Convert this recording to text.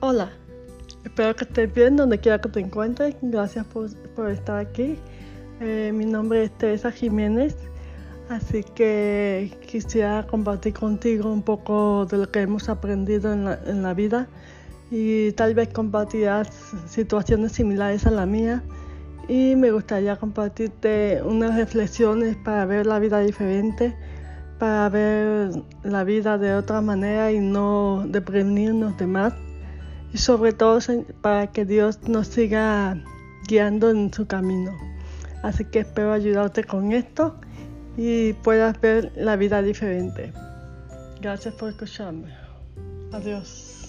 Hola, espero que estés bien donde quiera que te encuentres. Gracias por, estar aquí. Eh, mi nombre es Teresa Jiménez, así que quisiera compartir contigo un poco de lo que hemos aprendido en la, en la vida y tal vez compartirás situaciones similares a la mía y me gustaría compartirte unas reflexiones para ver la vida diferente, para ver la vida de otra manera y no deprimirnos de más y sobre todo para que Dios nos siga guiando en su camino. Así que espero ayudarte con esto y puedas ver la vida diferente. Gracias por escucharme. Adiós.